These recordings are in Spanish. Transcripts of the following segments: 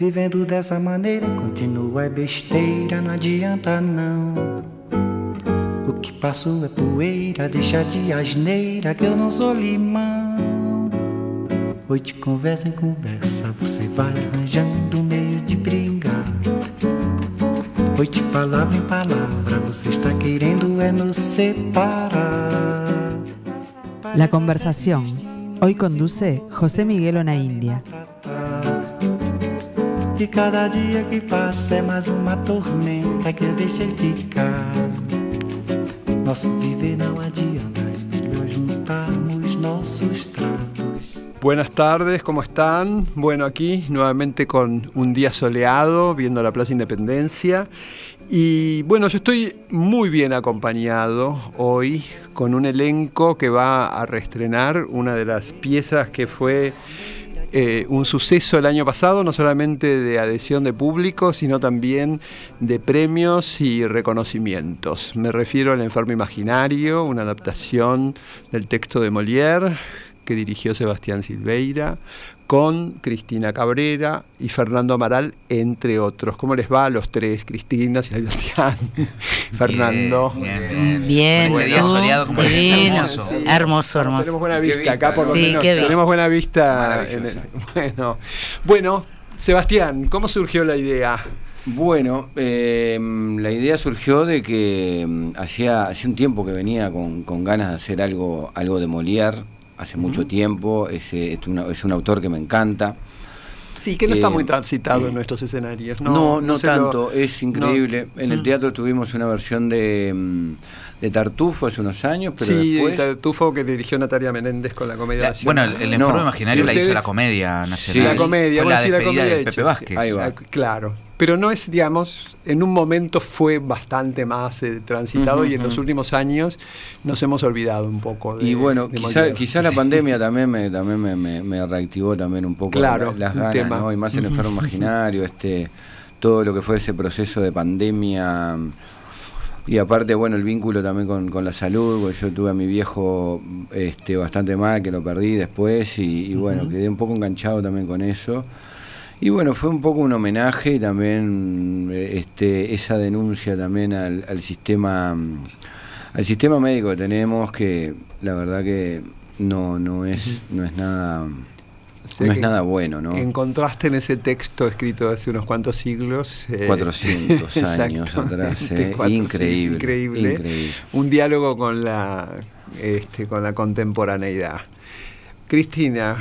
Vivendo dessa maneira continua é besteira, não adianta não. O que passou é poeira, deixa de asneira que eu não sou limão. Oi, de conversa em conversa, você vai arranjando meio de brigar. Oi, de palavra em palavra, você está querendo é nos separar. La conversación. Hoy conduce José Miguel Onaindia. Buenas tardes, ¿cómo están? Bueno, aquí nuevamente con un día soleado, viendo la Plaza Independencia. Y bueno, yo estoy muy bien acompañado hoy con un elenco que va a reestrenar una de las piezas que fue eh, un suceso el año pasado, no solamente de adhesión de público, sino también de premios y reconocimientos. Me refiero al Enfermo Imaginario, una adaptación del texto de Molière que dirigió Sebastián Silveira, con Cristina Cabrera y Fernando Amaral, entre otros. ¿Cómo les va a los tres? Cristina, Sebastián, Fernando. Bien, bien. Bien, día soleado como Divino. hermoso. Hermoso, hermoso. Tenemos buena vista, vista, acá por lo sí, menos. qué vista. Tenemos buena vista. en Maravillosa. el- bueno, bueno, Sebastián, ¿cómo surgió la idea? Bueno, eh, la idea surgió de que mm, hacía, hacía un tiempo que venía con, con ganas de hacer algo, algo de Molière, hace mucho tiempo, es, eh, es, una- es un autor que me encanta. Sí, que no está Eh, muy transitado en nuestros escenarios. No, No, no, se lo- tanto, es increíble. En el Mm. teatro tuvimos una versión de, mm, de Tartufo hace unos años, pero sí, después... Tartufo que dirigió Natalia Menéndez con la comedia La- bueno, nacional. el, el No, enfermo imaginario la hizo la comedia nacional. Sí, la comedia, Fue bueno, la sí, la despedida comedia de de Pepe hecho, Vázquez. Ahí va. Ah, Claro, pero no es, digamos, en un momento fue bastante más eh, transitado y en los últimos años nos hemos olvidado un poco de Y bueno, de quizá, la pandemia también me también me, me- me reactivó también un poco Claro, la- las ganas, tema. ¿no? Y más el enfermo imaginario, este, todo lo que fue ese proceso de pandemia. Y aparte, bueno, el vínculo también con, con la salud, porque yo tuve a mi viejo este, bastante mal, que lo perdí después, y, y bueno, quedé un poco enganchado también con eso. Y bueno, fue un poco un homenaje y también eh, este, esa denuncia también al, al sistema mm, al sistema médico que tenemos, que la verdad que no, no es, no es nada no es nada bueno, ¿no? Encontraste en ese texto escrito hace unos cuantos siglos. eh, 400 años atrás, eh, 400, increíble, increíble. increíble. Un diálogo con la, este, con la contemporaneidad. Cristina,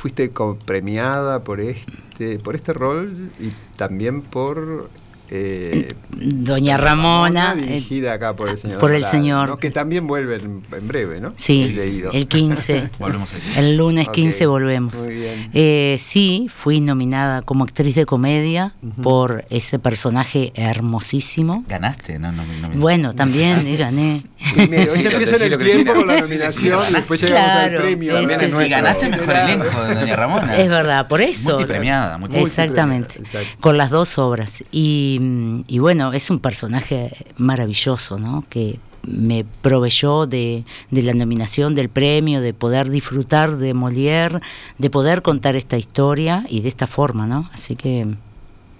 fuiste premiada por este, por este rol y también por eh, Doña Ramona. eh, dirigida acá por el señor. por el señor. ¿no? Que también vuelve en, en breve, ¿no? Sí, el 15. Volvemos aquí. El lunes Ok, 15 volvemos. muy bien. Eh, sí, fui nominada como actriz de comedia por ese personaje hermosísimo. ¿Ganaste? No, no, no, no. Bueno, también gané. Primero, Sí, empieza en el tiempo con la nominación sí, y después llegamos al premio. es Y ganaste mejor elenco de Doña Ramona. Es verdad, por eso. Multipremiada, multipremiada. Exactamente, Multipremiada, exacto. con las dos obras. Y, y bueno, es un personaje maravilloso, ¿no? Que me proveyó de, de la nominación del premio, de poder disfrutar de Molière, de poder contar esta historia y de esta forma, ¿no? Así que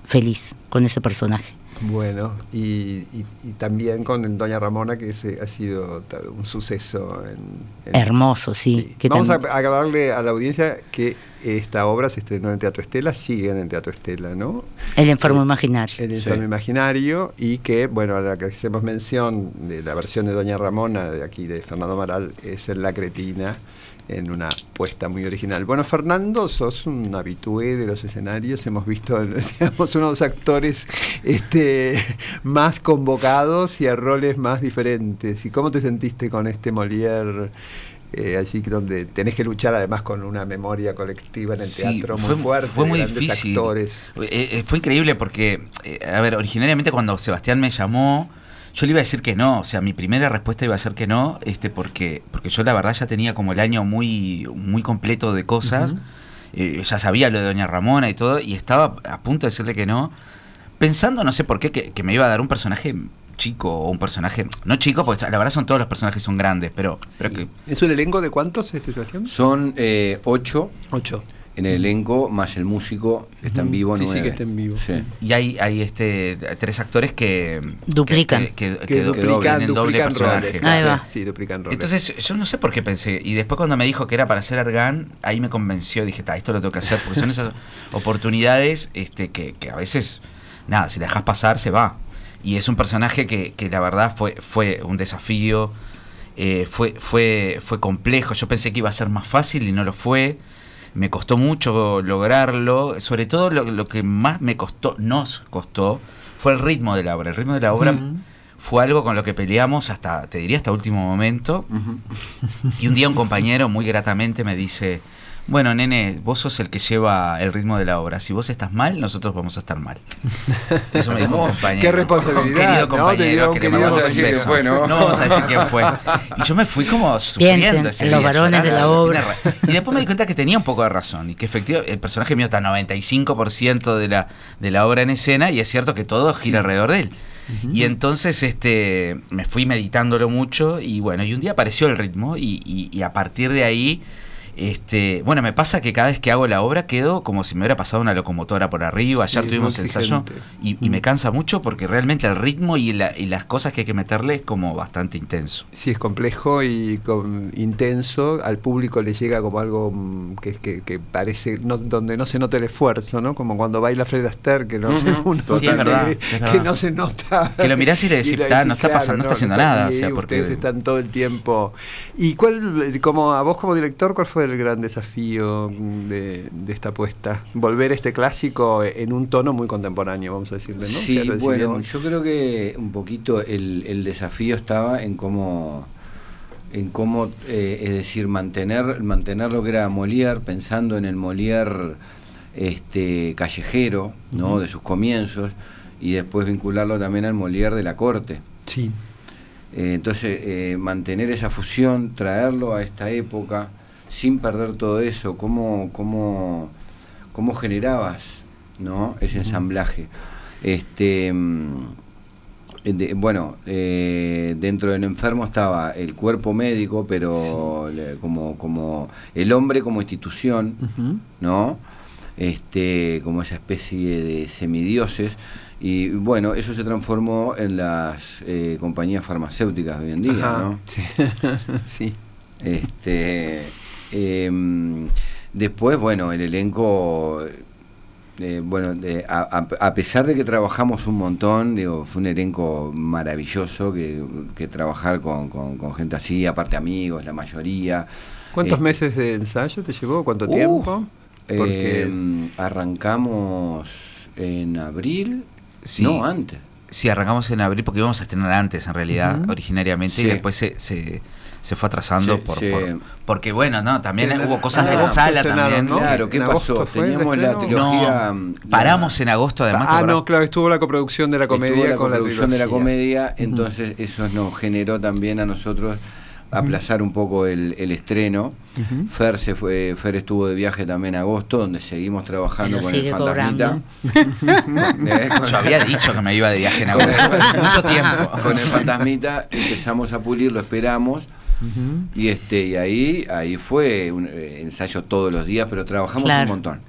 feliz con ese personaje. Bueno, y, y- y también con Doña Ramona, que ha sido un suceso. En, en- Hermoso, sí. que Vamos a agradarle a la audiencia que esta obra se estrenó en el Teatro Estela, sigue en el Teatro Estela, ¿no? El enfermo imaginario. El Infierno Imaginario, y que, bueno, a la que hacemos mención de la versión de Doña Ramona, de aquí de Fernando Amaral, es en La Cretina, en una puesta muy original. Bueno, Fernando, sos un habitué de los escenarios, hemos visto, digamos, unos actores este, más convocados y a roles más diferentes. ¿Y cómo te sentiste con este Molière? eh, así que donde tenés que luchar además con una memoria colectiva en el Sí, teatro muy fue, fuerte, fue muy grandes difícil. actores. Eh, eh, fue increíble porque, eh, a ver, originariamente cuando Sebastián me llamó, yo le iba a decir que no. O sea, mi primera respuesta iba a ser que no, este, porque, porque yo la verdad ya tenía como el año muy, muy completo de cosas. Eh, ya sabía lo de Doña Ramona y todo, y estaba a punto de decirle que no, pensando, no sé por qué, que, que me iba a dar un personaje chico o un personaje, no chico, porque la verdad son todos los personajes son grandes, pero, pero que ¿Es un elenco de cuántos, este Sebastián? Son eh, ocho. Ocho. En el elenco, más el músico que está en vivo. Sí, sí, nueve. que está en vivo. Sí. Y hay, hay este tres actores que Duplican. que, que- que Que do- duplican, tienen doble personaje. roles. Ahí va. Sí, duplican roles. Entonces yo no sé por qué pensé. Y después cuando me dijo que era para hacer Argan, ahí me convenció. Dije, "Ta, esto lo tengo que hacer. Porque son esas oportunidades este, que, que a veces, nada, si la dejas pasar, se va. Y es un personaje que, que la verdad fue, fue un desafío. eh, fue, fue, fue complejo. Yo pensé que iba a ser más fácil y no lo fue. Me costó mucho lograrlo. Sobre todo lo, lo que más me costó, nos costó, fue el ritmo de la obra. El ritmo de la obra fue algo con lo que peleamos hasta, te diría, hasta último momento. Y un día un compañero muy gratamente me dice, bueno, nene, vos sos el que lleva el ritmo de la obra. Si vos estás mal, nosotros vamos a estar mal. Eso me dijo un compañero. Qué responsabilidad, Un querido ¿no? Compañero que le mandamos un beso. fue, ¿no? vamos a decir quién fue. Y yo me fui como sufriendo Piensen ese en los día, varones de la obra. Y después me di cuenta que tenía un poco de razón y que efectivamente el personaje mío está 95% de la, de la obra en escena y es cierto que todo gira alrededor de él. Y entonces este me fui meditándolo mucho y bueno, y un día apareció el ritmo y, y- y a partir de ahí, este, bueno, me pasa que cada vez que hago la obra quedo como si me hubiera pasado una locomotora por arriba. Ayer Sí, tuvimos ensayo y, y me cansa mucho porque realmente el ritmo y, la- y las cosas que hay que meterle es como bastante intenso. Sí, es complejo y con- intenso. Al público le llega como algo mm, que, que, que parece, no, donde no se nota el esfuerzo, ¿no? Como cuando baila Fred Astaire, que no, Sí, es se- verdad, que, es verdad. no se nota. Que lo mirás y le decís, le "Ta, no está pasando, no está haciendo nada", o sea, porque- Ustedes están todo el tiempo. ¿Y cuál, como a vos como director, cuál fue el gran desafío de, de esta apuesta? Volver este clásico en un tono muy contemporáneo, vamos a decirle, ¿no? O Sí, sea, lo- si bueno, yo creo que un poquito el, el desafío estaba en cómo, en cómo eh, es decir, mantener, mantener lo que era Molière, pensando en el Molière este, callejero, ¿no? de sus comienzos, y después vincularlo también al Molière de la corte. Sí. Eh, entonces, eh, mantener esa fusión, traerlo a esta época, sin perder todo eso, cómo, cómo, cómo generabas ¿no? ese ensamblaje. Este, mm, de- bueno, eh, dentro del enfermo estaba el cuerpo médico, pero le- como, como el hombre como institución. ¿no? Este, como esa especie de semidioses. Y bueno, eso se transformó en las eh, compañías farmacéuticas de hoy en día, Ajá, ¿no? Sí. sí. Este, em, después, bueno, el elenco, eh, bueno, de- a, a- pesar de que trabajamos un montón, digo, fue un elenco maravilloso que, que trabajar con, con- con gente así, aparte amigos, la mayoría. ¿Cuántos Eh, meses de ensayo te llevó? ¿Cuánto tiempo? Porque em, arrancamos en abril, Sí. no antes. Sí, arrancamos en abril porque íbamos a estrenar antes, en realidad, originariamente, Sí. y después se, se, se fue atrasando Sí, por, sí. por- Porque, bueno, no, también hubo cosas de la sala también. ¿no? Claro, ¿qué ¿En agosto pasó? Teníamos la trilogía. No, paramos en agosto, además. ¿te ah, no, claro, estuvo la coproducción de la comedia Estuvo la con la producción de la comedia, entonces eso nos generó también a nosotros aplazar un poco el, el estreno. Ujú. Fer se fue, Fer estuvo de viaje también en agosto, donde seguimos trabajando con el fantasmita. Eh, con- Yo había dicho que me iba de viaje en agosto. Mucho tiempo. Con el fantasmita empezamos a pulir, lo Y este y ahí ahí fue un eh, ensayo todos los días, pero trabajamos Claro. un montón.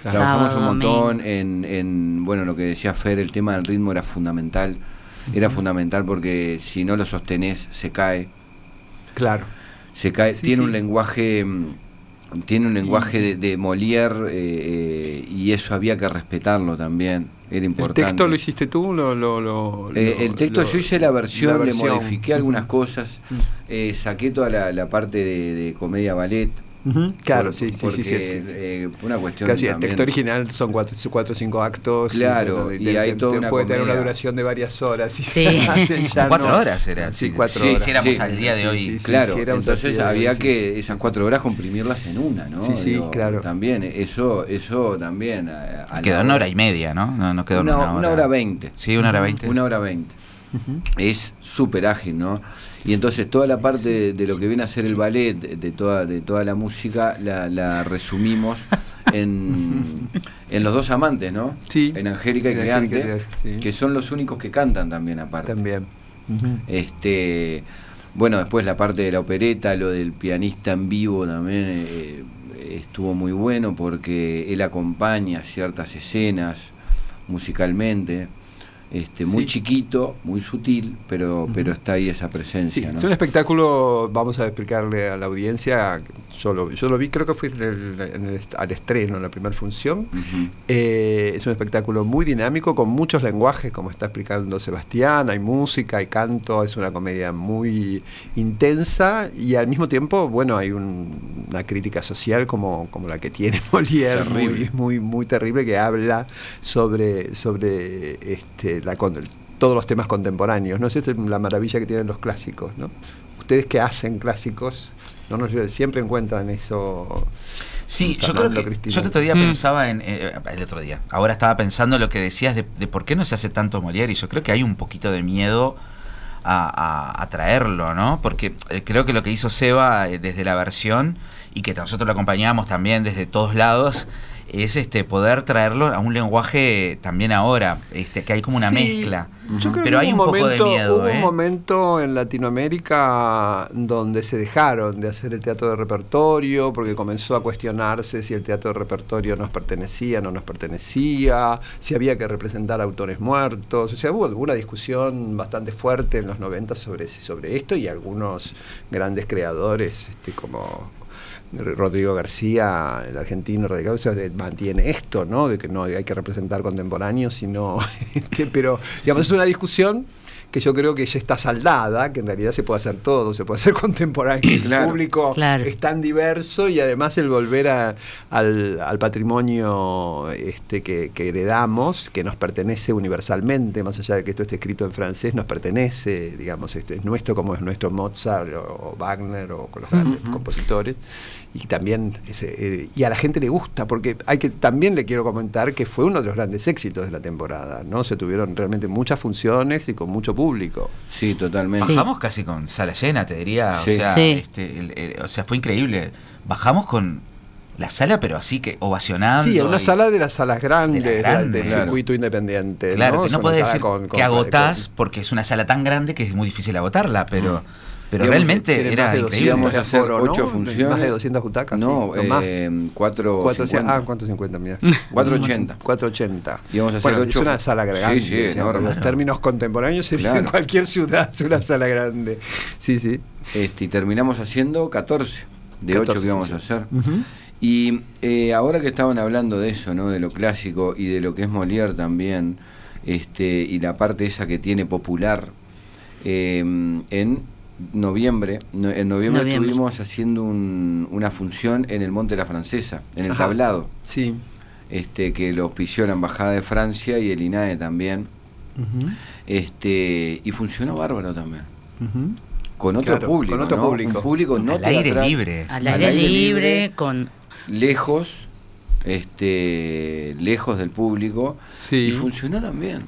Claro. Trabajamos Sábado, un montón en, en, bueno, lo que decía Fer, el tema del ritmo era fundamental. Era fundamental porque si no lo sostenés, se cae. Claro. Se cae. Sí, tiene sí. un lenguaje mm, tiene un lenguaje de, de Molière eh, eh, y eso había que respetarlo también. Era ¿El texto lo hiciste tú? Lo, lo, lo- Eh, el texto yo hice la versión, la le modifiqué algunas cosas, eh, saqué toda la, la parte de, de comedia ballet. Claro, por- sí, sí, sí. sí, eh, una cuestión Casi el texto original son cuatro, cuatro o cinco actos. Claro, y hay toda una puede tener una duración de varias horas. y Sí. ya Cuatro no- horas era. Sí, si- cuatro si horas. hiciéramos Sí, al día de sí, hoy. Claro, entonces había sí. que esas cuatro horas comprimirlas en una, ¿no? Sí, sí, claro. También, eso, eso también. a- a Quedó una hora y media, ¿no? No, no quedó una, una, hora. una hora veinte. Sí, una hora veinte. Una hora veinte. Es súper ágil, ¿no? Y entonces toda la parte de, de lo que viene a ser el ballet, de, toda, de toda la música, la, la resumimos en, en Los Dos Amantes, ¿no? Sí. En Angélica y Creante, sí. que son los únicos que cantan también aparte. También. Este, bueno, después la parte de la opereta, lo del pianista en vivo también, eh, estuvo muy bueno porque él acompaña ciertas escenas musicalmente este, muy chiquito, muy sutil, pero, pero está ahí esa presencia. Es un espectáculo, vamos a explicarle a la audiencia, yo lo, yo lo vi, creo que fue en al estreno, en la primera función. Eh, es un espectáculo muy dinámico, con muchos lenguajes, como está explicando Sebastián, hay música, hay canto, es una comedia muy intensa y al mismo tiempo, bueno, hay una crítica social como, como la que tiene Molière, muy, muy, muy terrible, que habla sobre, sobre este, la, todos los temas contemporáneos. ¿no? es la maravilla que tienen los clásicos. ¿no? Ustedes que hacen clásicos, no nos, siempre encuentran eso. Sí, yo creo que yo el otro día mm. pensaba en eh, el otro día. Ahora estaba pensando lo que decías de, por qué no se hace tanto Molière y yo creo que hay un poquito de miedo a, traerlo, ¿no? Porque eh, creo que lo que hizo Seba eh, desde la versión y que nosotros lo acompañamos también desde todos lados es este poder traerlo a un lenguaje también ahora, este que hay como una mezcla. Pero hay un, poco de miedo. Hubo un ¿eh? momento en Latinoamérica donde se dejaron de hacer el teatro de repertorio porque comenzó a cuestionarse si el teatro de repertorio nos pertenecía, no nos pertenecía, si había que representar autores muertos. O sea, hubo alguna discusión bastante fuerte en los 90 sobre, sobre esto y algunos grandes creadores este, como Rodrigo García, el argentino radicado, mantiene esto, ¿no? De que no hay que representar contemporáneos, sino. Este, pero, digamos, es una discusión que yo creo que ya está saldada, que en realidad se puede hacer todo, se puede hacer contemporáneo. El público es tan diverso y además el volver al, patrimonio este, que, que, heredamos, que nos pertenece universalmente, más allá de que esto esté escrito en francés, nos pertenece, digamos, este, es nuestro como es nuestro Mozart o, Wagner o con los grandes compositores. Y también eh, y a la gente le gusta porque hay que también le quiero comentar que fue uno de los grandes éxitos de la temporada no se tuvieron realmente muchas funciones y con mucho público sí totalmente bajamos casi con sala llena te diría o sea este, o sea fue increíble bajamos con la sala, pero así que ovacionando. Sí, una sala de las salas grandes, del circuito independiente. Claro, que no puedes decir que agotás, porque es una sala tan grande que es muy difícil agotarla, pero. Mm. Pero realmente era increíble. Íbamos a hacer ocho funciones. Más de 200 butacas. No, sí, más. Eh, 450. Ah, 450, mira. 480. 480. Íbamos a hacer bueno, ocho. Es una sala grande. Sí, sí, enorme. En los términos contemporáneos sería en cualquier ciudad es una sala grande. Sí, sí. Este, y terminamos haciendo 14 de 8 que íbamos a hacer. Y eh, ahora que estaban hablando de eso, ¿no? De lo clásico y de lo que es Molière también, este, y la parte esa que tiene popular, eh, en noviembre, en noviembre, estuvimos haciendo una función en el Monte de la Francesa, en el tablado. Sí. Este, que lo auspició la Embajada de Francia y el INAE también. este, y funcionó bárbaro también. Con otro público. Con otro ¿no? público. Un público no al aire libre. Al aire, libre, con. Lejos, este, lejos del público. Sí. Y funcionó también.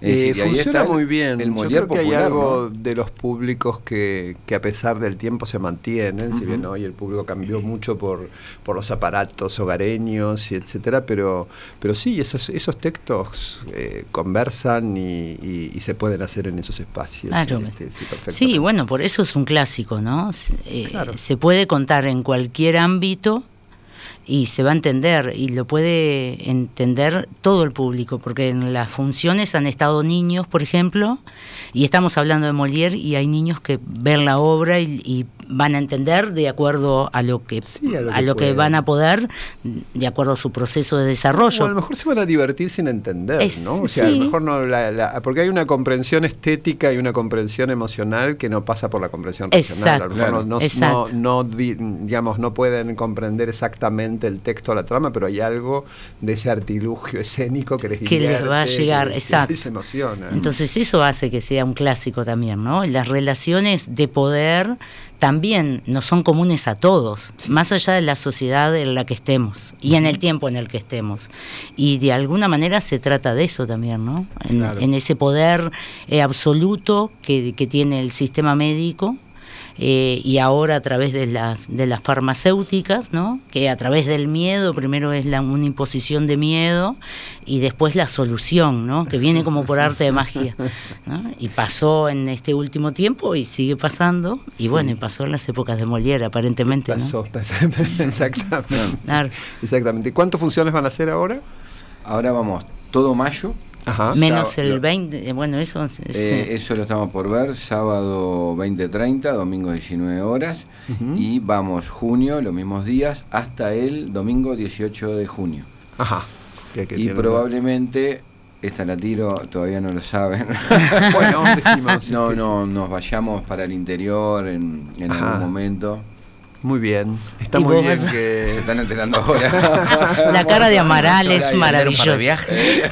Eh, funciona muy bien. El Yo creo que hay algo de los públicos que, que, a pesar del tiempo se mantienen, si bien hoy el público cambió mucho por, por los aparatos hogareños y etcétera, pero, pero sí, esos, esos textos eh, conversan y, y, se pueden hacer en esos espacios. Claro. Este, sí, bueno, por eso es un clásico, ¿no? Eh, se puede contar en cualquier ámbito y se va a entender y lo puede entender todo el público, porque en las funciones han estado niños, por ejemplo, y estamos hablando de Molière y hay niños que ven la obra y, van a entender de acuerdo a lo que a lo, que, van a poder, de acuerdo a su proceso de desarrollo. a lo mejor se van a divertir sin entender, ¿no? O sea, a lo mejor no, porque hay una comprensión estética y una comprensión emocional que no pasa por la comprensión racional. A lo mejor no, no, digamos, no pueden comprender exactamente el texto, la trama, pero hay algo de ese artilugio escénico que les, que les va a llegar, exacto. emociona. Entonces eso hace que sea un clásico también, ¿no? Las relaciones de poder también no son comunes a todos, más allá de la sociedad en la que estemos y en el tiempo en el que estemos. Y de alguna manera se trata de eso también, ¿no? En, ese poder eh, absoluto que, que tiene el sistema médico eh, y ahora a través de las, de las farmacéuticas, ¿no? que a través del miedo, primero es la, una imposición de miedo y después la solución, ¿no? que viene como por arte de magia. ¿no? Y pasó en este último tiempo y sigue pasando, y bueno, y pasó en las épocas de Molière aparentemente. Pasó, ¿no? exactamente. Claro. Exactamente. ¿Y cuántas funciones van a hacer ahora? Ahora vamos todo mayo. Ajá. Menos el 20, bueno, eso es... es, Eh, eso lo estamos por ver, sábado 20.30, domingo 19 horas. Y vamos junio, los mismos días, hasta el domingo 18 de junio. Ajá. Que- que y tiene- probablemente, esta la tiro, todavía no lo saben. Bueno, decimos. no, este, no, nos vayamos para el interior en, en algún momento. Muy bien. Está muy bien vas a- Se que. están enterando ahora. La cara de Amaral es maravillosa. viaje.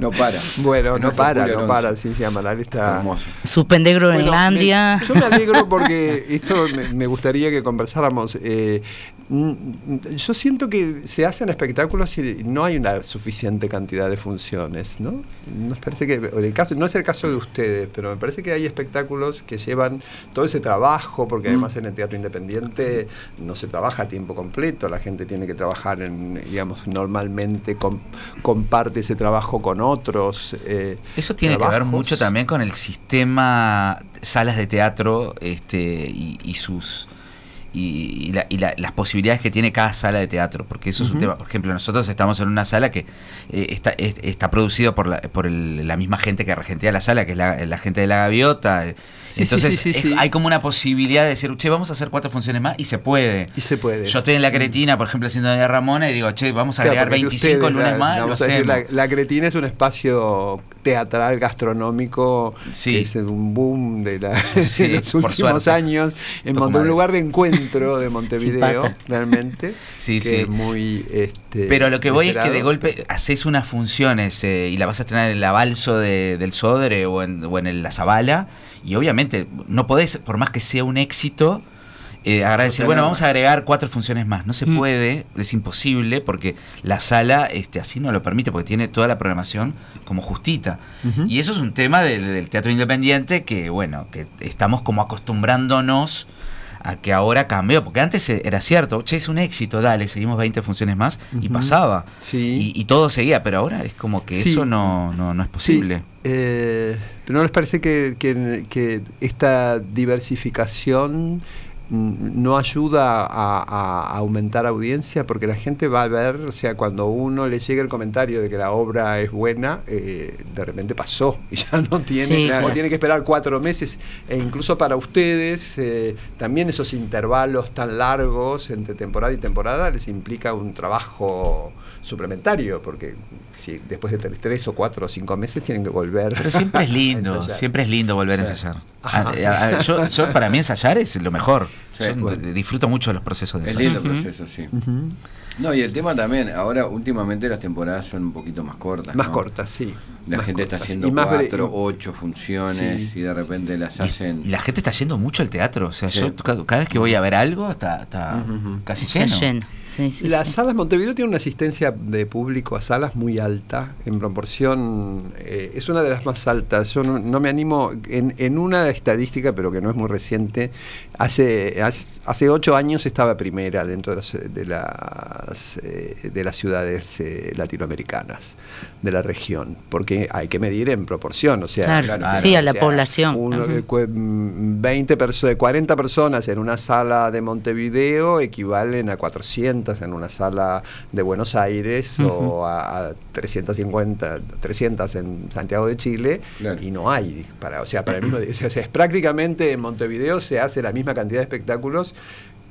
No para. Bueno, En no para, no para. Sí, sí, Amaral está. Hermoso. Suspender Bueno, Groenlandia. me- yo me alegro porque esto me, me gustaría que conversáramos. eh, yo siento que se hacen espectáculos y no hay una suficiente cantidad de funciones, ¿no? Nos parece que el caso no es el caso de ustedes, pero me parece que hay espectáculos que llevan todo ese trabajo, porque además en el teatro independiente no se trabaja a tiempo completo, la gente tiene que trabajar en, digamos, normalmente com- comparte ese trabajo con otros. eh, Eso tiene que ver mucho también con el sistema salas de teatro este, y, y sus y, y la- y la- las posibilidades que tiene cada sala de teatro, porque eso es un tema. Por ejemplo, nosotros estamos en una sala que eh, está, es- está producido por, la, por el- la misma gente que regentea la sala, que es la, la gente de la gaviota. Sí, Entonces sí, sí, es- sí. hay como una posibilidad de decir, che, vamos a hacer cuatro funciones más y se puede. Y se puede. Yo estoy en la Cretina, por ejemplo, haciendo Doña Ramona y digo, che, vamos a Claro, agregar porque 25 ustedes, lunes más, lo a decir, la Cretina es un espacio teatral, gastronómico, Sí. que es un boom de, la- Sí, de los últimos años, en Toco Monte- un lugar de encuentro de Montevideo, realmente, Sí, que sí. es muy... Este, Pero lo que voy es que de golpe haces unas funciones eh, y la vas a estrenar en el avalso de- del Sodre o en, o en el- la Zabala y obviamente no podés, por más que sea un éxito, eh, decir, Sostenerla. bueno, vamos a agregar cuatro funciones más. No se Mm. puede, es imposible porque la sala este, así no lo permite porque tiene toda la programación como justita. Y eso es un tema del, del teatro independiente que, bueno, que estamos como acostumbrándonos a que ahora cambió, porque antes eh, era cierto, che, es un éxito, dale, seguimos 20 funciones más y pasaba. Sí. Y, y todo seguía, pero ahora es como que Sí. eso no, no, no es posible. Sí, eh, pero ¿no les parece que, que- que esta diversificación no ayuda a, a aumentar audiencia? Porque la gente va a ver, o sea, cuando uno le llega el comentario de que la obra es buena, eh, de repente pasó y ya no tiene, Sí, tiene que esperar cuatro meses. E incluso para ustedes, eh, también esos intervalos tan largos entre temporada y temporada les implica un trabajo suplementario, porque si después de tres, tres o cuatro o cinco meses tienen que volver. Pero siempre es lindo, siempre es lindo volver a ensayar. Ajá. A- a- a- yo, yo, para mí ensayar es lo mejor. Sí, Yo bueno. disfruto mucho de los procesos de Es ensayo. lindo el Ujú. proceso, sí. No, y el tema también, ahora últimamente las temporadas son un poquito más cortas. Más ¿no? cortas, sí. La Más gente está haciendo cuatro, ocho funciones Sí, y de repente las hacen. Y la gente está yendo mucho al teatro. O sea, Sí. yo ca- cada vez que voy a ver algo está, casi Está lleno. Lleno. Sí, sí, Las sí. salas Montevideo tiene una asistencia de público a salas muy alta, en proporción, eh, es una de las más altas. Yo no, no me animo, en, en una estadística, pero que no es muy reciente, hace, hace, hace ocho años estaba primera dentro de las, de las, eh, de las ciudades eh, latinoamericanas, de la región, porque hay que medir en proporción, o sea, Claro, claro, sí, a o la sea, población. uno- Ujú. eh, cu- mm, 20 perso- 40 personas en una sala de Montevideo equivalen a 400 en una sala de Buenos Aires o a, a 350, 300 en Santiago de Chile Claro. y no hay para, o sea, para el mismo, o sea, es prácticamente en Montevideo se hace la misma cantidad de espectáculos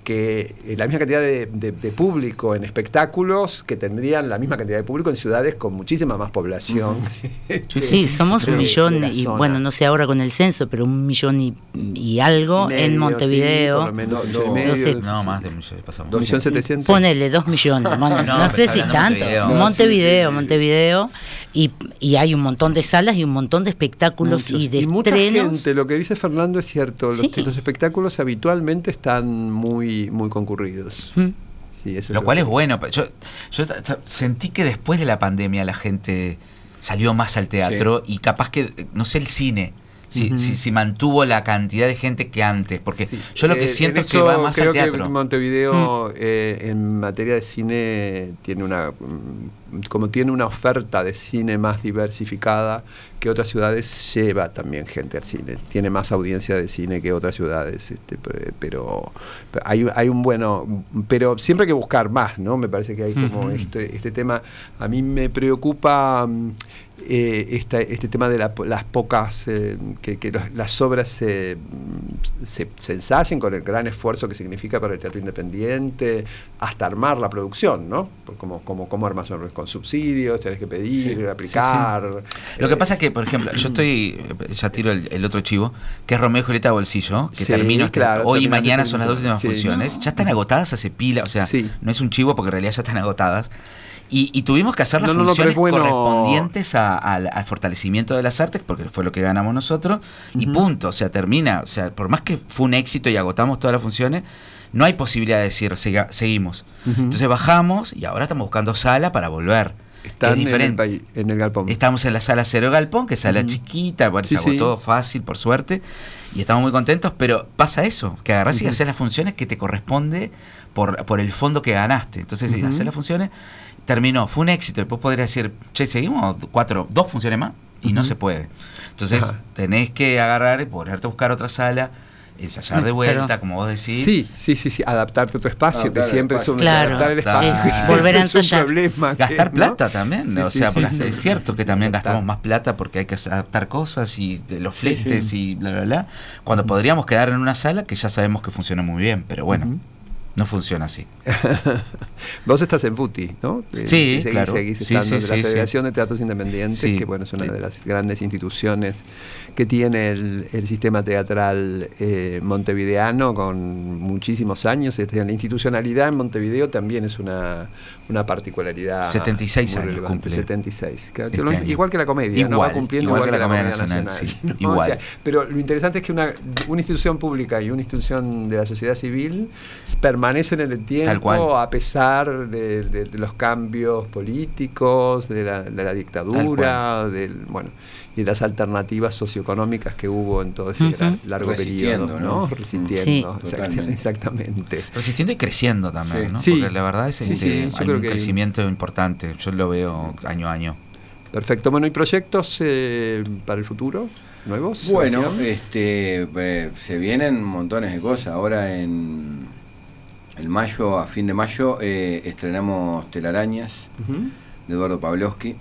que eh, la misma cantidad de, de- de público en espectáculos que tendrían la misma cantidad de público en ciudades con muchísima más población. Sí, somos un millón y zona. bueno, no sé ahora con el censo, pero un millón y, y algo Medio, en sí, Montevideo. menos, medio, No, más de un millón, pasamos. un millón setecientos. Ponele dos millones, bueno, No, no, sé si tanto. Montevideo, Montevideo. Sí, y, y hay un montón de salas y un montón de espectáculos Muchos. y de estrenos. gente, lo que dice Fernando es cierto, los, Sí. los espectáculos habitualmente están muy, muy concurridos. Mm. Sí, eso Lo cual es bueno. Yo, sentí que después de la pandemia la gente salió más al teatro y capaz que, no sé, el cine. Si, si, si mantuvo la cantidad de gente que antes. Porque Sí. yo lo que Eh, siento en es que va más creo al teatro. que Montevideo eh, en materia de cine tiene una mm, como tiene una oferta de cine más diversificada que otras ciudades lleva también gente al cine tiene más audiencia de cine que otras ciudades este, pe- pero, hay, hay un bueno pero siempre hay que buscar más no me parece que hay como este este tema a mí me preocupa mm, eh, esta- este tema de la- las pocas, eh, que, que los- las obras se, se, se ensayen con el gran esfuerzo que significa para el teatro independiente, hasta armar la producción, ¿no? Por Como, como, como armas con subsidios, tenés que pedir, Sí, aplicar. Lo que eh, pasa es que, por ejemplo, yo estoy, ya tiro el, el otro chivo, que es Romeo y Julieta Bolsillo, que termino claro, hoy y mañana son las dos últimas funciones. Ya están agotadas hace pila, o sea, no es un chivo porque en realidad ya están agotadas. Y, y tuvimos que hacer las No, no, no, pero funciones bueno- correspondientes a- al, al fortalecimiento de las artes, porque fue lo que ganamos nosotros, y punto, o sea, termina, o sea, por más que fue un éxito y agotamos todas las funciones, no hay posibilidad de decir, "Siga- seguimos. Entonces bajamos y ahora estamos buscando sala para volver. Están es en el, diferente. en el galpón. Estamos en la sala Cero Galpón, que es sala chiquita, bueno, Sí, se agotó sí. fácil, por suerte, y estamos muy contentos, pero pasa eso, que agarrás y Ujú. haces las funciones que te corresponde por, por el fondo que ganaste. Entonces, Ujú. hacer las funciones, terminó, fue un éxito, después podrías decir, che, seguimos cuatro, dos funciones más, y no se puede. Entonces, tenés que agarrar y ponerte a buscar otra sala, ensayar de Mm, vuelta, perdón. como vos decís. Sí, sí, sí, sí, adaptarte a tu espacio, Adaptar que siempre es un. Claro, adaptar el espacio. es volver a es un ensayar. problema que, Gastar ¿no? plata también, Sí, o sea, sí, es cierto que también Adaptar. gastamos más plata porque hay que adaptar cosas y los fletes sí. y bla, bla, bla, cuando podríamos quedar en una sala que ya sabemos que funciona muy bien, pero bueno, no funciona así. Vos estás en FUTI, ¿no? Sí, seguís- claro. Seguís estando sí, de la sí, sí. Federación de Teatros Independientes, Sí. que bueno, es una de las grandes instituciones que tiene el, el sistema teatral eh, montevideano con muchísimos años. Este, la institucionalidad en Montevideo también es una, una particularidad. 76 muy años relevante, cumple 76. Claro, que este lo- igual que la comedia, ¿no? Igual, Va cumpliendo igual igual, que que la comedia nacional. Nacional, sí, ¿no? igual. O sea, pero lo interesante es que una, una institución pública y una institución de la sociedad civil permanecen en el tiempo a pesar de, de- de los cambios políticos, de la, de la dictadura, del, bueno, y las alternativas socioeconómicas que hubo en todo ese gran- largo Resistiendo, periodo, ¿no? ¿no? Sí. Resistiendo, exactamente. Resistiendo y creciendo también, Sí. ¿no? Sí. Porque la verdad es Sí, este, sí, yo hay creo un que hay- crecimiento importante, yo lo veo año a año. Perfecto. Bueno, ¿y proyectos eh, para el futuro? ¿Nuevos? Bueno, este, eh, se vienen montones de cosas. Ahora en el mayo, a fin de mayo, eh, estrenamos Telarañas de Eduardo Pavlovsky.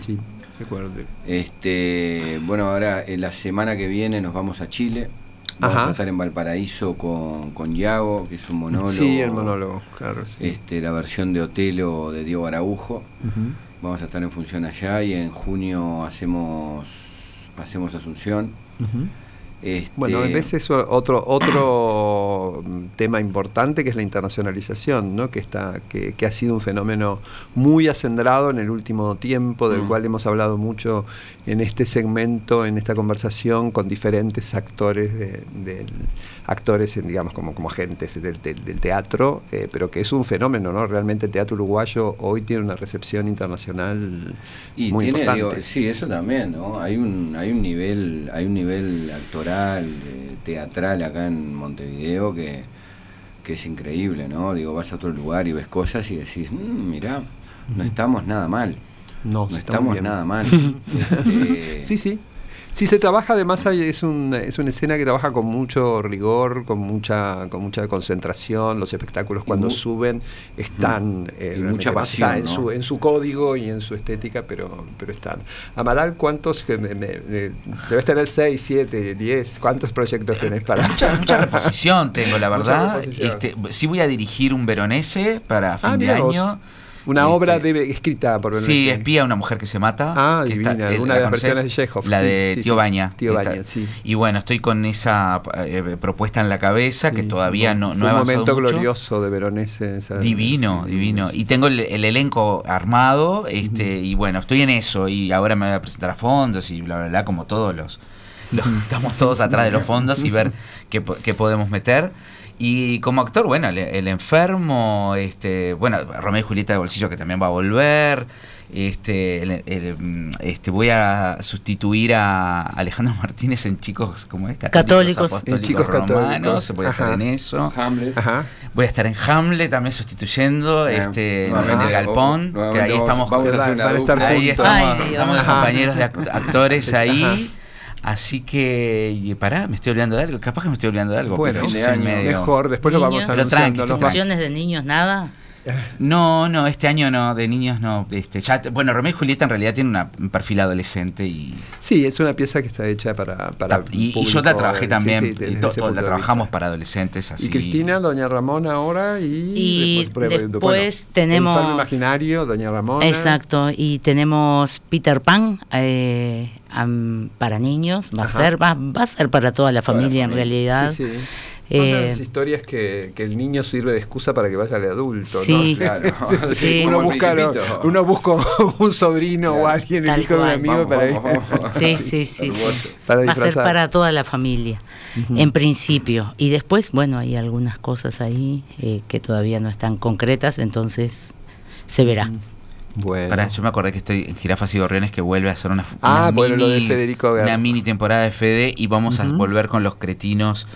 Sí, recuerdo. Este, bueno, ahora en la semana que viene nos vamos a Chile. Vamos Ajá. a estar en Valparaíso con, con Yago, que es un monólogo. Sí, el monólogo, claro. sí. Este, la versión de Otelo de Diego Araujo. Vamos a estar en función allá y en junio hacemos hacemos Asunción. Ujú. Este, Bueno, a veces otro otro tema importante que es la internacionalización, ¿no? que está que, que ha sido un fenómeno muy acendrado en el último tiempo, del Mm. cual hemos hablado mucho en este segmento, en esta conversación con diferentes actores de- del actores, digamos como como agentes del, del- del teatro, eh, pero que es un fenómeno, ¿no? Realmente el teatro uruguayo hoy tiene una recepción internacional y muy tiene, importante. digo, sí, eso también, ¿no? Hay un hay un nivel hay un nivel actoral, eh, teatral acá en Montevideo que que es increíble, ¿no? Digo, vas a otro lugar y ves cosas y decís, "Mm, mirá, no estamos nada mal. No, estamos bien. nada mal. Este, Sí, sí. Sí, se trabaja, además hay- es, un, es una escena que trabaja con mucho rigor, con mucha con mucha concentración, los espectáculos cuando suben están eh, Y mucha pasión, en, su, en su código y en su estética, pero, pero están. Amaral, ¿cuántos? que me- me- me- debes tener 6, 7, 10, ¿cuántos proyectos tenés para...? Mucha, mucha reposición tengo, la verdad. Este, sí voy a dirigir un veronese para fin Ah, de mirá vos. Una Este, obra de, escrita por Sí, espía una mujer que se mata. Ah, que divina, eh, una ¿la de las versiones de Chekhov, La sí, de sí, Tío sí. Baña. Tío Baña, sí. Y bueno, estoy con esa eh, propuesta en la cabeza que todavía no, no he un avanzado momento mucho. glorioso de Veronese. esa- Divino, divino. Y tengo el, el elenco armado, este, y bueno, estoy en eso, y ahora me voy a presentar a fondos y bla bla bla, como todos los, los- estamos todos atrás de los fondos y ver qué, qué podemos meter. Y como actor, bueno, el, el enfermo, este, bueno, Romeo y Julieta de Bolsillo que también va a volver. Este, el- el, este, voy a sustituir a Alejandro Martínez en chicos, ¿cómo es? Católicos. apostólicos En chicos romanos. católicos. Voy a estar Ajá. en eso. Hamlet. Ajá. Voy a estar en Hamlet también sustituyendo, Eh, este, en el Galpón, o- que ahí vamos- estamos vamos a hacer una estar. Ahí estamos, Ay, estamos de compañeros de act- actores ahí. Ajá. Así que, pará, me estoy olvidando de algo. Capaz que me estoy olvidando de algo. Bueno, pero fin de soy año, medio- Mejor, después lo vamos Niños. Pero tranqui, anunciando. nos va- ¿Instituciones de niños nada? No, no, este año no, de niños no. Este, ya, te- bueno, Romeo y Julieta en realidad tiene una- un perfil adolescente y, Sí, es una pieza que está hecha para. para y, y yo la trabajé también, sí, y to- to- la trabajamos para adolescentes así. Y Cristina, Doña Ramona ahora y, después tenemos- El imaginario, Doña Ramona. Exacto, y tenemos Peter Pan eh, am- para niños, va a ser, va, va a ser para toda la familia en realidad. Sí, sí. Eh, Una de las historias que, que el niño sirve de excusa para que vaya de adulto, Sí. ¿no? Claro. Sí. uno, el busca, uno busca un sobrino o alguien, el Tal hijo de un amigo Vamos, para ir. vamos, vamos. Sí, sí, sí. Para Va a ser para toda la familia, en principio. Y después, bueno, hay algunas cosas ahí eh, que todavía no están concretas, entonces se verá. Bueno. Pará, yo me acordé que estoy en Jirafas y Gorriones que vuelve a hacer una, Ah, una bueno, lo de mini- Federico Guerra. una mini temporada de Fede y vamos a volver con los cretinos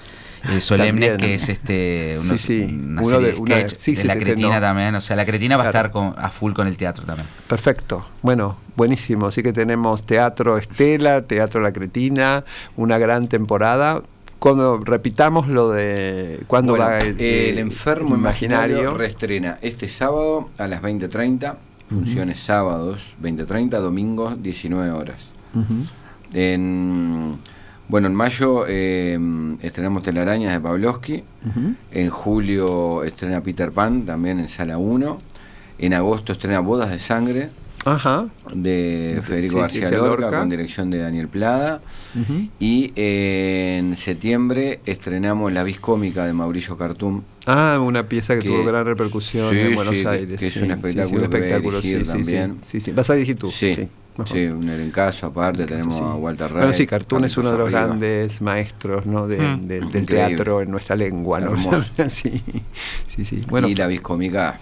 eh, solemnes También. que es este Sí, unos- sí. una Uno serie de- una- sketch sí, de sí, la sí, cretina no. también o sea la cretina va a estar con, a full con el teatro también Perfecto. Bueno, buenísimo. Así que tenemos Teatro Estela, Teatro La Cretina, una gran temporada. Cuando repitamos lo de cuando Bueno, va eh, el enfermo imaginario reestrena este sábado a las 20.30, funciones sábados 20.30, domingos 19 horas. En, bueno, en mayo eh, estrenamos Telarañas de Pavlovsky, Ujú. en julio estrena Peter Pan, también en Sala 1, en agosto estrena Bodas de Sangre Ajá. de Federico Sí, García sí, Lorca, Lorca. con dirección de Daniel Plada. Y eh, en septiembre estrenamos La Vis Cómica de Mauricio Cartum. Ah, una pieza que, Que- tuvo gran repercusión sí, en Buenos que- Aires. que es un espectáculo que espectáculo, también. Sí, sí. ¿Vas a dirigir tú? Sí, mejor. sí, un elencazo aparte, tenemos Sí. a Walter Rey. Bueno, sí, Cartoon es uno de los Arriba. grandes maestros ¿no? de- Mm. del- del Increíble. teatro en nuestra lengua. ¿no? Hermoso. sí, sí, sí. Bueno, y La Vis Cómica.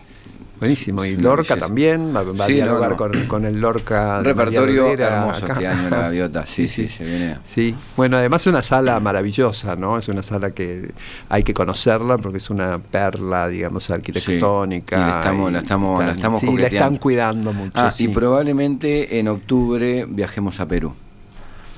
Buenísimo. Y Lorca también va, va a Sí, dialogar no. Con, con el Lorca. Un repertorio hermoso acá. este año, La Gaviota. Sí, sí, se viene. Sí, bueno, además es una sala maravillosa, ¿no? Es una sala que hay que conocerla porque es una perla, digamos, arquitectónica. Sí, y la estamos- la estamos- la estamos Sí, la están cuidando mucho. Ah, y probablemente en octubre viajemos a Perú.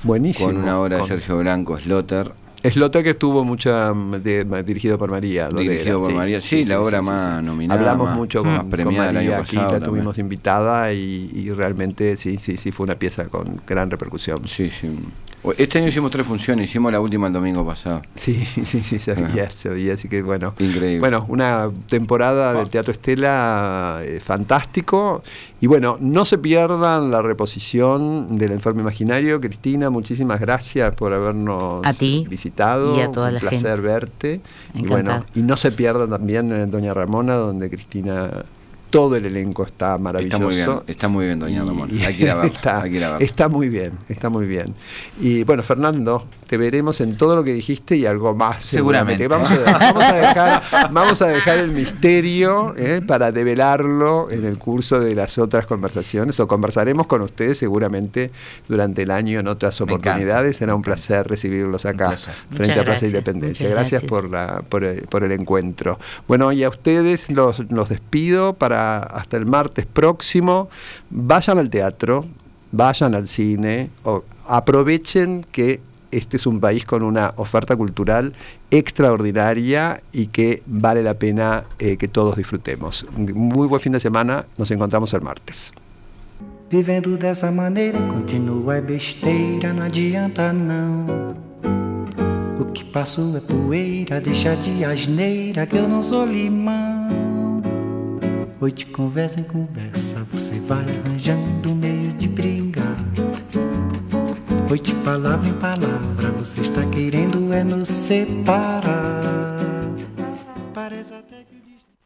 Buenísimo. Con una obra Con- de Sergio Blanco, Slotter. Slota que estuvo mucha de- dirigido por María. Dirigido por María. Sí, la obra más nominada, Hablamos más- mucho con, más con premiada el año María aquí, pasado la también. tuvimos invitada y, y realmente sí, sí, sí fue una pieza con gran repercusión. Sí, sí. Este año hicimos tres funciones, hicimos la última el domingo pasado. Sí, sí, sí, se veía, así que bueno. Increíble. Bueno, una temporada del Teatro Estela eh, fantástico. Y bueno, no se pierdan la reposición del Enfermo Imaginario. Cristina, muchísimas gracias por habernos A ti visitado. y a toda Un la placer gente. verte. Y bueno, y no se pierdan también en Doña Ramona, donde Cristina, todo el elenco está maravilloso. Está muy bien, está muy bien, doña y Hay que ir a verla, está, hay que ir a verla. está muy bien, está muy bien. Y bueno, Fernando, te veremos en todo lo que dijiste y algo más. Seguramente. Vamos a, vamos a dejar, vamos a dejar el misterio eh, para develarlo en el curso de las otras conversaciones o conversaremos con ustedes seguramente durante el año en otras oportunidades. Será un placer recibirlos acá placer. frente Muchas a Plaza gracias, Independencia. Gracias, gracias. por la por el, por el encuentro. Bueno, y a ustedes los, los despido para hasta el martes próximo. Vayan al teatro, vayan al cine, o aprovechen que este es un país con una oferta cultural extraordinaria y que vale la pena eh, que todos disfrutemos. Muy buen fin de semana, nos encontramos el martes. Vivendo dessa maneira, continua é besteira, não adianta não. O que passou é poeira, deixa de asneira que eu não sou limão. Oi, de conversa em conversa, você vai arranjando meio de brigar. Oi, de palavra em palavra, você está querendo é nos separar. Parece até que